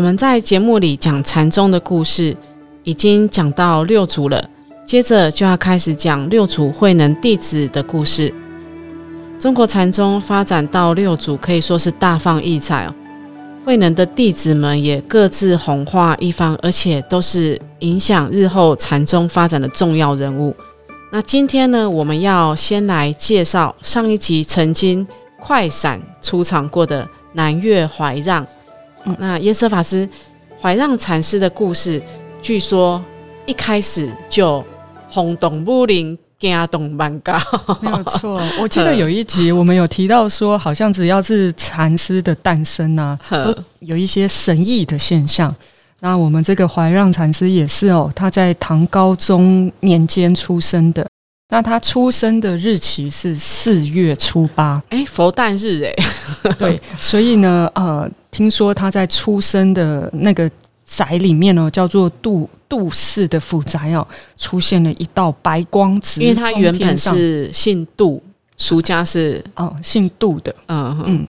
我们在节目里讲禅宗的故事，已经讲到六祖了，接着就要开始讲六祖慧能弟子的故事。中国禅宗发展到六祖，可以说是大放异彩哦。慧能的弟子们也各自红化一方，而且都是影响日后禅宗发展的重要人物。那今天呢，我们要先来介绍上一集曾经快闪出场过的南岳怀让。那耶舍法师怀让禅师的故事，据说一开始就轰动武林，惊动万家。没有错，我记得 有一集我们有提到说，好像只要是禅师的诞生啊，都有一些神异的现象。那我们这个怀让禅师也是哦，他在唐高宗年间出生的。那他出生的日期是四月初八，哎，佛诞日哎，对，所以呢，呃，听说他在出生的那个宅里面哦，叫做杜杜氏的府宅哦，出现了一道白光，因为他原本是姓杜，俗家是哦姓杜的，嗯嗯。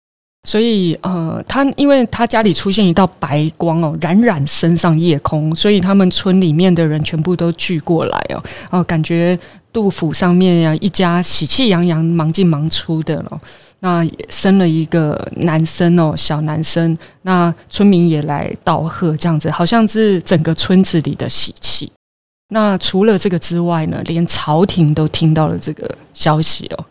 所以，呃，他因为他家里出现一道白光哦，冉冉升上夜空，所以他们村里面的人全部都聚过来哦，哦，感觉杜甫上面呀一家喜气洋洋、忙进忙出的了。那也生了一个男生哦，小男生，那村民也来道贺，这样子好像是整个村子里的喜气。那除了这个之外呢，连朝廷都听到了这个消息哦。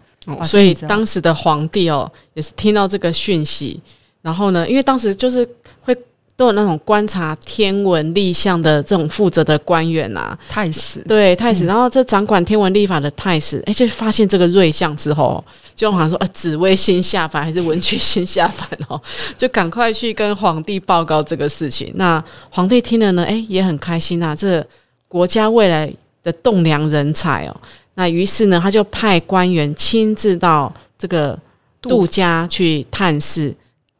所以当时的皇帝哦，也是听到这个讯息，然后呢，因为当时就是会都有那种观察天文历象的这种负责的官员啊，太史对太史，然后这掌管天文历法的太史，哎，就发现这个瑞象之后，就好像说，呃，紫微星下凡还是文曲星下凡哦，就赶快去跟皇帝报告这个事情。那皇帝听了呢，哎，也很开心呐，这国家未来的栋梁人才哦。那于是呢，他就派官员亲自到这个杜家去探视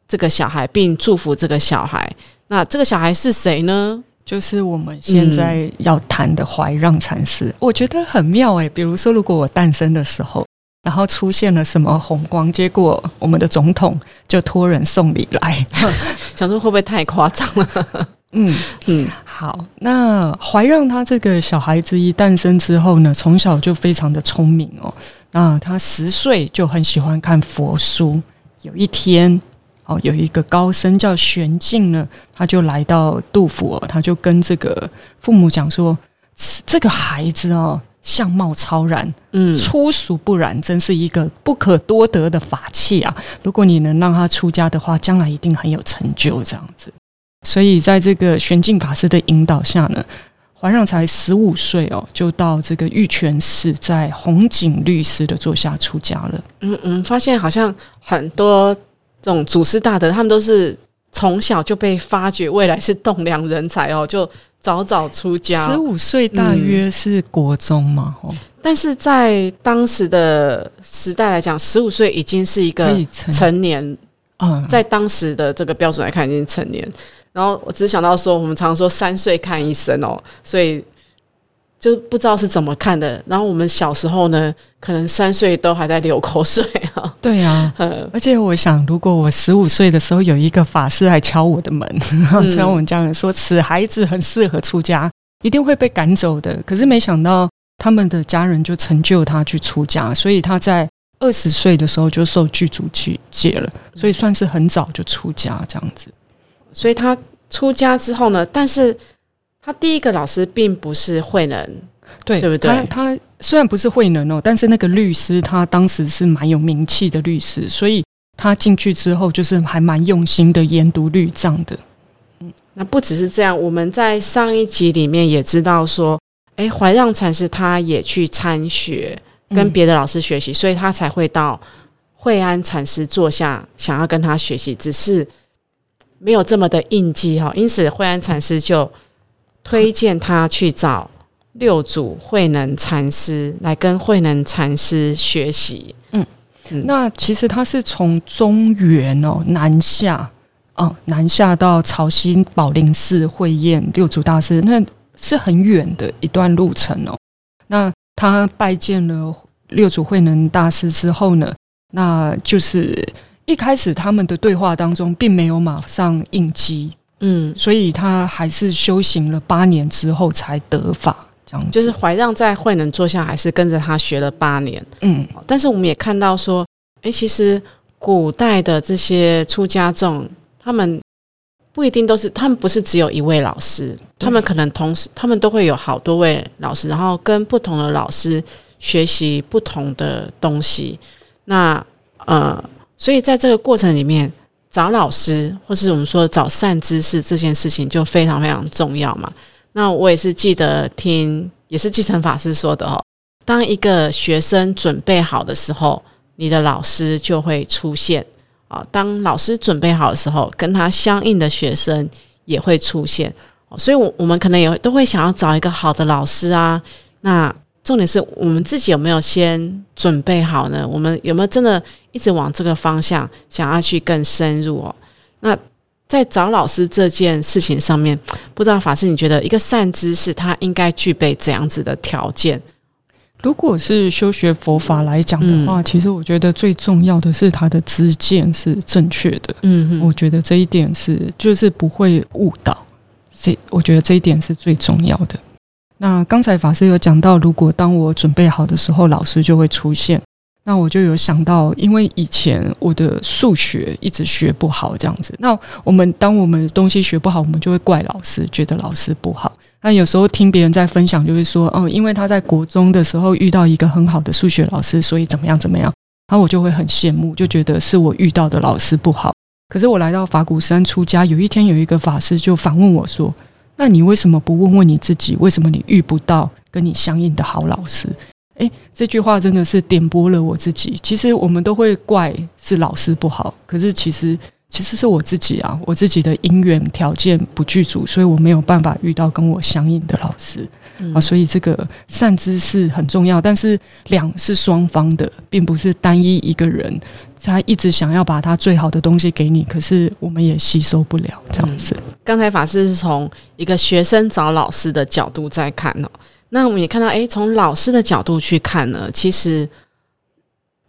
这个小孩，并祝福这个小孩。那这个小孩是谁呢？就是我们现在要谈的怀让禅师。我觉得很妙诶，比如说，如果我诞生的时候，然后出现了什么红光，结果我们的总统就托人送礼来，想说会不会太夸张了？嗯嗯，好。那怀让他这个小孩子一诞生之后呢，从小就非常的聪明哦。那他十岁就很喜欢看佛书。有一天，哦，有一个高僧叫玄静呢，他就来到杜甫，他就跟这个父母讲说：“这个孩子哦，相貌超然，嗯，粗俗不染，真是一个不可多得的法器啊！如果你能让他出家的话，将来一定很有成就。”这样子。所以，在这个玄静法师的引导下呢，怀让才十五岁哦，就到这个玉泉寺，在红景律师的座下出家了。嗯嗯，发现好像很多这种祖师大德，他们都是从小就被发掘未来是栋梁人才哦，就早早出家。十五岁大约是国中嘛？哦，但是在当时的时代来讲，十五岁已经是一个成年。嗯，在当时的这个标准来看，已经成年。然后我只想到说，我们常说三岁看一生哦，所以就不知道是怎么看的。然后我们小时候呢，可能三岁都还在流口水啊。对啊，而且我想，如果我十五岁的时候有一个法师来敲我的门，敲我们家人说此孩子很适合出家，一定会被赶走的。可是没想到他们的家人就成就他去出家，所以他在二十岁的时候就受剧组戒戒了，所以算是很早就出家这样子。所以他出家之后呢，但是他第一个老师并不是慧能，对对不对？他他虽然不是慧能哦，但是那个律师他当时是蛮有名气的律师，所以他进去之后就是还蛮用心的研读律藏的。嗯，那不只是这样，我们在上一集里面也知道说，哎，怀让禅师他也去参学，跟别的老师学习，所以他才会到惠安禅师坐下，想要跟他学习，只是。没有这么的应激哈，因此慧安禅师就推荐他去找六祖慧能禅师来跟慧能禅师学习。嗯，那其实他是从中原哦南下哦南下到潮汐宝林寺会宴六祖大师，那是很远的一段路程哦。那他拜见了六祖慧能大师之后呢，那就是一开始他们的对话当中并没有马上应激，嗯，所以他还是修行了八年之后才得法，这样就是怀让在慧能坐下，还是跟着他学了八年，嗯。但是我们也看到说，哎，其实古代的这些出家众，他们不一定都是，他们不是只有一位老师。他们可能同时，他们都会有好多位老师，然后跟不同的老师学习不同的东西。那呃，所以在这个过程里面，找老师或是我们说找善知识这件事情就非常非常重要嘛。那我也是记得听，也是继承法师说的哦。当一个学生准备好的时候，你的老师就会出现啊。当老师准备好的时候，跟他相应的学生也会出现。所以，我我们可能也都会想要找一个好的老师啊。那重点是我们自己有没有先准备好呢？我们有没有真的一直往这个方向想要去更深入哦？那在找老师这件事情上面，不知道法师你觉得一个善知识他应该具备怎样子的条件？如果是修学佛法来讲的话，其实我觉得最重要的是他的知见是正确的。嗯，我觉得这一点是就是不会误导。这我觉得这一点是最重要的。那刚才法师有讲到，如果当我准备好的时候，老师就会出现。那我就有想到，因为以前我的数学一直学不好，这样子。那我们当我们东西学不好，我们就会怪老师，觉得老师不好。那有时候听别人在分享，就会说，哦，因为他在国中的时候遇到一个很好的数学老师，所以怎么样怎么样。然后我就会很羡慕，就觉得是我遇到的老师不好。可是我来到法鼓山出家，有一天有一个法师就反问我说：“那你为什么不问问你自己？为什么你遇不到跟你相应的好老师？”诶，这句话真的是点拨了我自己。其实我们都会怪是老师不好，可是其实。其实是我自己啊，我自己的因缘条件不具足，所以我没有办法遇到跟我相应的老师啊。所以这个善知识很重要，但是两是双方的，并不是单一一个人，他一直想要把他最好的东西给你，可是我们也吸收不了这样子。刚才法师是从一个学生找老师的角度在看哦，那我们也看到，诶，从老师的角度去看呢，其实。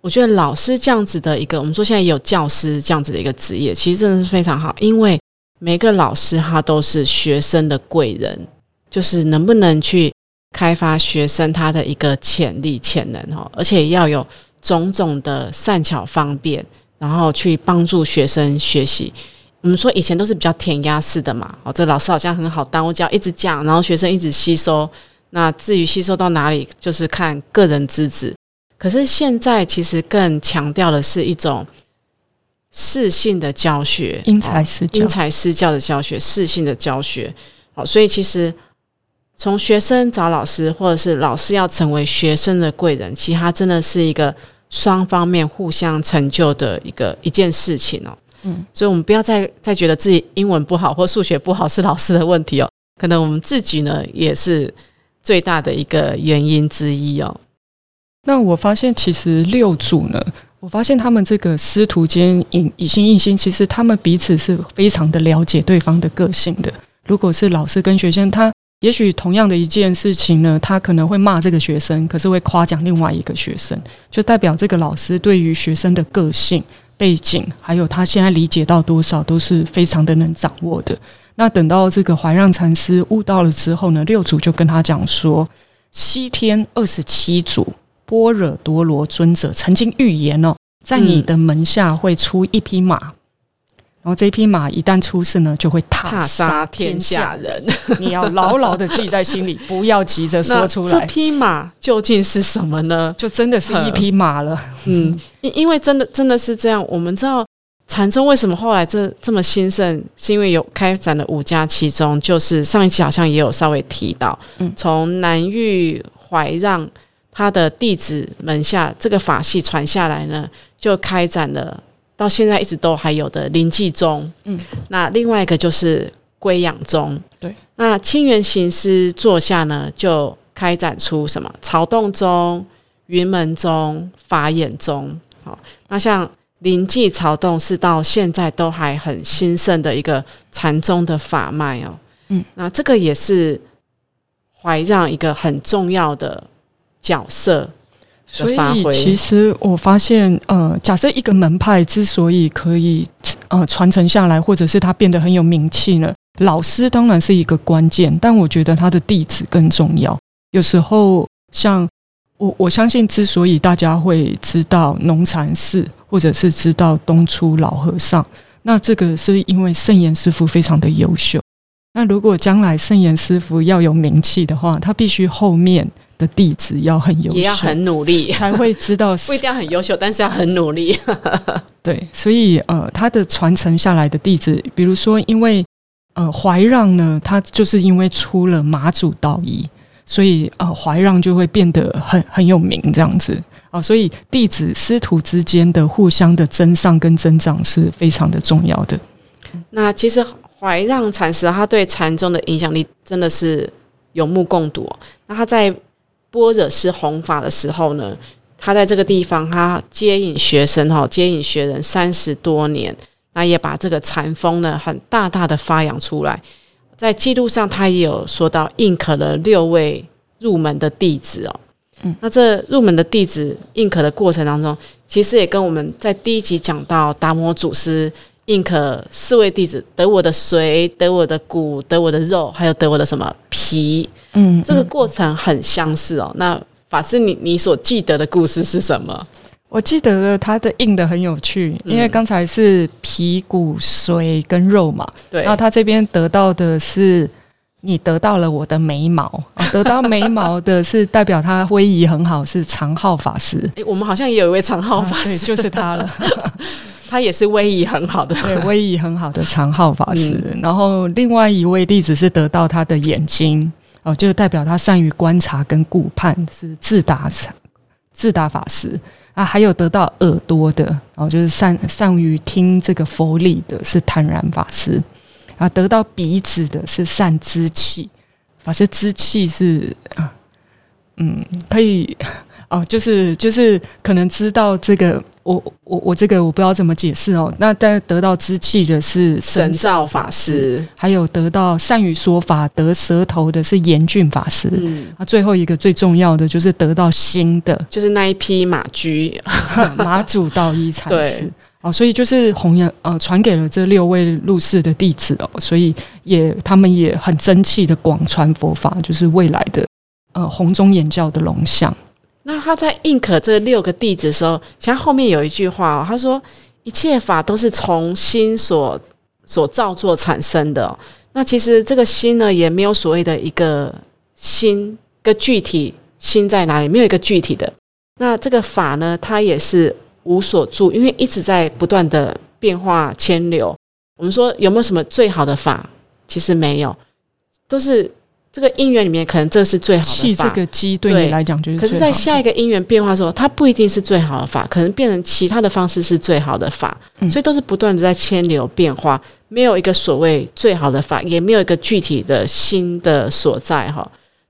我觉得老师这样子的一个，我们说现在有教师这样子的一个职业，其实真的是非常好，因为每个老师他都是学生的贵人，就是能不能去开发学生他的一个潜力潜能哈，而且要有种种的善巧方便，然后去帮助学生学习。我们说以前都是比较填鸭式的嘛，哦，这老师好像很好当，我只要一直讲，然后学生一直吸收，那至于吸收到哪里，就是看个人资质。可是现在其实更强调的是一种适性的教学，因材施教，因材施教的教学，适性的教学。好，所以其实从学生找老师，或者是老师要成为学生的贵人，其实它真的是一个双方面互相成就的一个一件事情哦。嗯，所以我们不要再再觉得自己英文不好或数学不好是老师的问题哦，可能我们自己呢也是最大的一个原因之一哦。那我发现，其实六组呢，我发现他们这个师徒间以以心印心，其实他们彼此是非常的了解对方的个性的。如果是老师跟学生，他也许同样的一件事情呢，他可能会骂这个学生，可是会夸奖另外一个学生，就代表这个老师对于学生的个性背景，还有他现在理解到多少，都是非常的能掌握的。那等到这个怀让禅师悟到了之后呢，六祖就跟他讲说：西天二十七祖。般若多罗尊者曾经预言哦，在你的门下会出一匹马，然后这匹马一旦出世呢，就会踏杀天下人。你要牢牢的记在心里，不要急着说出来。这匹马究竟是什么呢？就真的是一匹马了。嗯，因因为真的真的是这样。我们知道禅宗为什么后来这这么兴盛，是因为有开展了五家，其中就是上一期好像也有稍微提到，嗯从南域怀让。他的弟子门下这个法系传下来呢，就开展了到现在一直都还有的临济宗，嗯，那另外一个就是归养宗，对。那清源行师座下呢，就开展出什么曹洞宗、云门宗、法眼宗。好，那像临济曹洞是到现在都还很兴盛的一个禅宗的法脉哦。嗯，那这个也是怀让一个很重要的角色。所以，其实我发现，呃，假设一个门派之所以可以呃传承下来，或者是它变得很有名气呢，老师当然是一个关键，但我觉得他的弟子更重要。有时候，像我我相信，之所以大家会知道农禅寺，或者是知道东初老和尚，那这个是因为圣严师傅非常的优秀。那如果将来圣严师傅要有名气的话，他必须后面。的弟子要很优秀，也要很努力，才会知道 不一定要很优秀，但是要很努力。对，所以呃，他的传承下来的弟子，比如说，因为呃怀让呢，他就是因为出了马祖道义，所以呃怀让就会变得很很有名这样子啊。所以弟子师徒之间的互相的增上跟增长是非常的重要的。那其实怀让禅师他对禅宗的影响力真的是有目共睹。那他在般若是弘法的时候呢，他在这个地方，他接引学生哈，接引学人三十多年，那也把这个禅风呢，很大大的发扬出来。在记录上，他也有说到，印可了六位入门的弟子哦。嗯，那这入门的弟子印可的过程当中，其实也跟我们在第一集讲到达摩祖师印可四位弟子，得我的髓，得我的骨，得我的肉，还有得我的什么皮。嗯，这个过程很相似哦。那法师，你你所记得的故事是什么？我记得了，它的印的很有趣，因为刚才是皮骨髓跟肉嘛。对。然后他这边得到的是，你得到了我的眉毛，得到眉毛的是代表他威仪很好，是长浩法师。哎，我们好像也有一位长浩法师，就是他了。他也是威仪很好的，对，威仪很好的长号法师。然后另外一位弟子是得到他的眼睛。哦，就代表他善于观察跟顾盼，是智达智达法师啊。还有得到耳朵的，哦，就是善善于听这个佛理的，是坦然法师啊。得到鼻子的是善知气法师，知气是啊，嗯，可以哦，就是就是可能知道这个。我我我这个我不知道怎么解释哦。那但得到之气的是神照法师，还有得到善于说法得舌头的是严峻法师。嗯，啊，最后一个最重要的就是得到心的，就是那一批马驹 马祖道一禅师。哦，所以就是弘扬呃传给了这六位入世的弟子哦，所以也他们也很争气的广传佛法，就是未来的呃红中演教的龙象。那他在印可这六个弟子的时候，像后面有一句话哦，他说一切法都是从心所所造作产生的。那其实这个心呢，也没有所谓的一个心，个具体心在哪里，没有一个具体的。那这个法呢，它也是无所住，因为一直在不断的变化迁流。我们说有没有什么最好的法？其实没有，都是。这个因缘里面，可能这是最好的法。这个机对你来讲就是。可是，在下一个因缘变化的时候，它不一定是最好的法，可能变成其他的方式是最好的法。所以都是不断的在迁流变化，没有一个所谓最好的法，也没有一个具体的新的所在哈。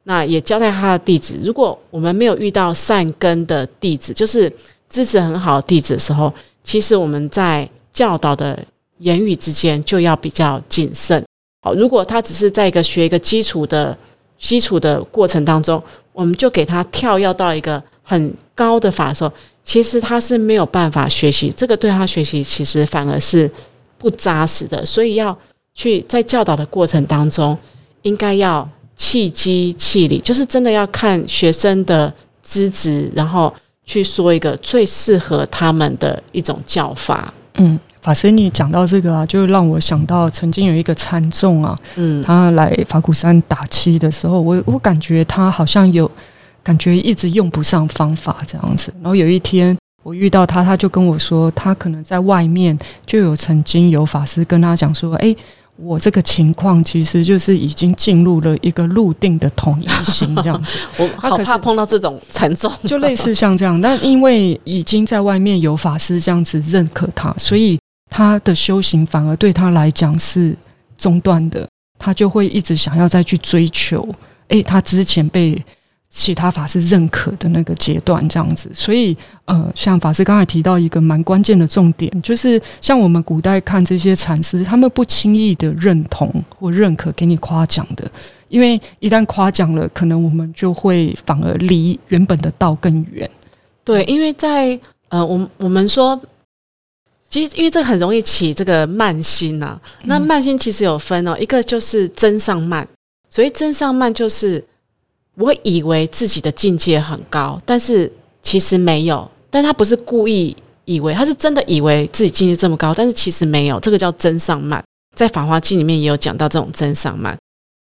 那也交代他的弟子，如果我们没有遇到善根的弟子，就是资质很好的弟子的时候，其实我们在教导的言语之间就要比较谨慎。好，如果他只是在一个学一个基础的基础的过程当中，我们就给他跳跃到一个很高的法的时候，其实他是没有办法学习，这个对他学习其实反而是不扎实的。所以要去在教导的过程当中，应该要契机契理，就是真的要看学生的资质，然后去说一个最适合他们的一种教法。嗯。法师，你讲到这个啊，就让我想到曾经有一个参众啊，嗯，他来法鼓山打七的时候，我我感觉他好像有感觉一直用不上方法这样子。然后有一天我遇到他，他就跟我说，他可能在外面就有曾经有法师跟他讲说，哎，我这个情况其实就是已经进入了一个入定的统一心这样子。我好怕碰到这种禅重，就类似像这样。但因为已经在外面有法师这样子认可他，所以他的修行反而对他来讲是中断的，他就会一直想要再去追求。诶，他之前被。其他法师认可的那个阶段，这样子，所以呃，像法师刚才提到一个蛮关键的重点，就是像我们古代看这些禅师，他们不轻易的认同或认可给你夸奖的，因为一旦夸奖了，可能我们就会反而离原本的道更远。对，因为在呃，我我们说，其实因为这很容易起这个慢心呐。那慢心其实有分哦，一个就是真上慢，所以真上慢就是。我以为自己的境界很高，但是其实没有。但他不是故意以为，他是真的以为自己境界这么高，但是其实没有。这个叫真上慢，在《法华经》里面也有讲到这种真上慢。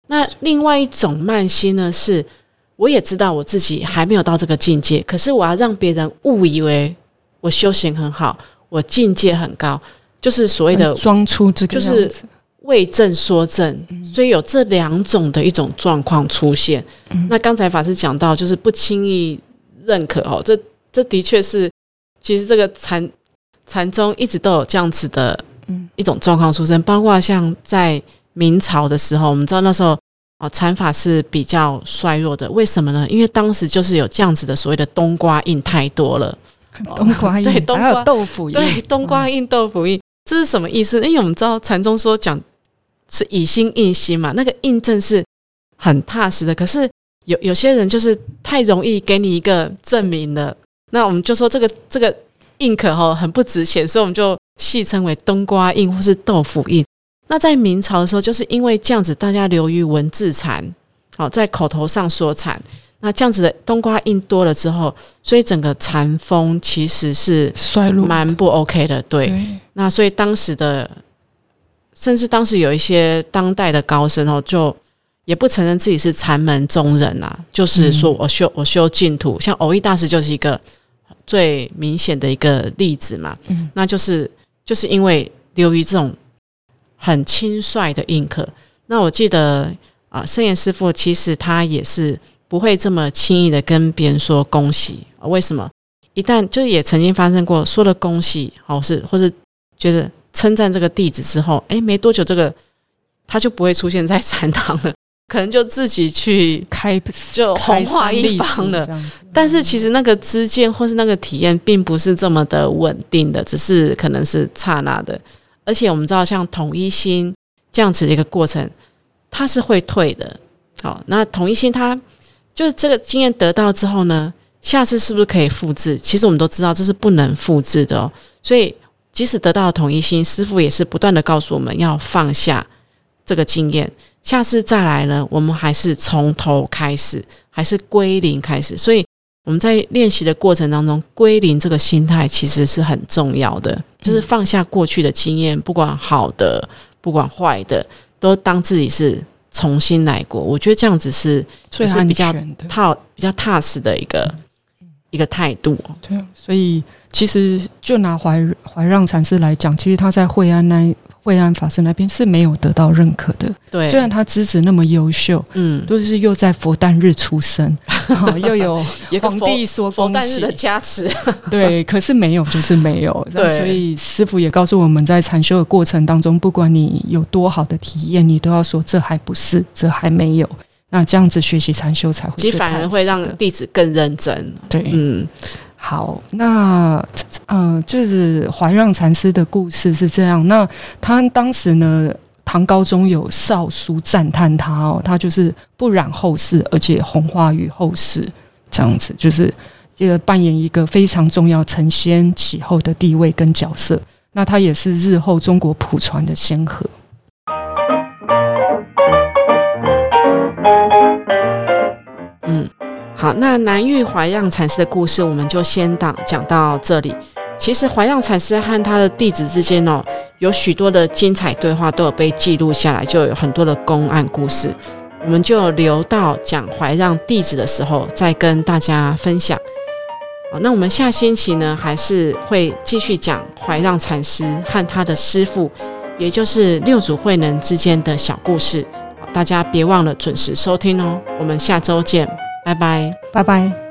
那另外一种慢心呢，是我也知道我自己还没有到这个境界，可是我要让别人误以为我修行很好，我境界很高，就是所谓的装出这个样子。为正说正，所以有这两种的一种状况出现。那刚才法师讲到，就是不轻易认可哦，这这的确是，其实这个禅禅宗一直都有这样子的一种状况出现。包括像在明朝的时候，我们知道那时候哦禅法是比较衰弱的，为什么呢？因为当时就是有这样子的所谓的冬瓜印太多了，冬瓜印对冬瓜豆腐印对冬瓜印豆腐印，这是什么意思？因为我们知道禅宗说讲。是以心印心嘛？那个印证是很踏实的。可是有有些人就是太容易给你一个证明了，那我们就说这个这个印可哈很不值钱，所以我们就戏称为冬瓜印或是豆腐印。那在明朝的时候，就是因为这样子，大家流于文字禅，好在口头上说禅，那这样子的冬瓜印多了之后，所以整个禅风其实是衰落，蛮不 OK 的。对，那所以当时的。甚至当时有一些当代的高僧哦，就也不承认自己是禅门中人啊，就是说我修我修净土，像偶益大师就是一个最明显的一个例子嘛。嗯，那就是就是因为由于这种很轻率的印刻。那我记得啊，圣严师傅其实他也是不会这么轻易的跟别人说恭喜。为什么？一旦就是也曾经发生过说了恭喜，好是或是觉得。称赞这个弟子之后，哎，没多久，这个他就不会出现在禅堂了，可能就自己去开就红化一方了。但是其实那个知见或是那个体验，并不是这么的稳定的，只是可能是刹那的。而且我们知道，像统一心这样子的一个过程，它是会退的。好，那统一心它就是这个经验得到之后呢，下次是不是可以复制？其实我们都知道这是不能复制的哦，所以。即使得到了统一心，师傅也是不断的告诉我们要放下这个经验，下次再来呢，我们还是从头开始，还是归零开始。所以我们在练习的过程当中，归零这个心态其实是很重要的，就是放下过去的经验，不管好的，不管坏的，都当自己是重新来过。我觉得这样子是最是比较踏比较踏实的一个一个态度。对，所以。其实，就拿怀怀让禅师来讲，其实他在惠安那惠安法师那边是没有得到认可的。对，虽然他资质那么优秀，嗯，都是又在佛诞日出生，又有皇帝说佛诞日的加持，对，可是没有就是没有。对，所以师傅也告诉我们在禅修的过程当中，不管你有多好的体验，你都要说这还不是，这还没有。那这样子学习禅修才会，其实反而会让弟子更认真。对，嗯。好，那嗯，就是怀让禅师的故事是这样。那他当时呢，唐高宗有少书赞叹他哦，他就是不染后世，而且红化于后世，这样子，就是这个扮演一个非常重要承先启后的地位跟角色。那他也是日后中国普传的先河。好，那南域怀让禅师的故事，我们就先讲讲到这里。其实怀让禅师和他的弟子之间哦，有许多的精彩对话都有被记录下来，就有很多的公案故事。我们就留到讲怀让弟子的时候再跟大家分享。好，那我们下星期呢，还是会继续讲怀让禅师和他的师傅也就是六祖慧能之间的小故事。大家别忘了准时收听哦，我们下周见，拜拜，拜拜。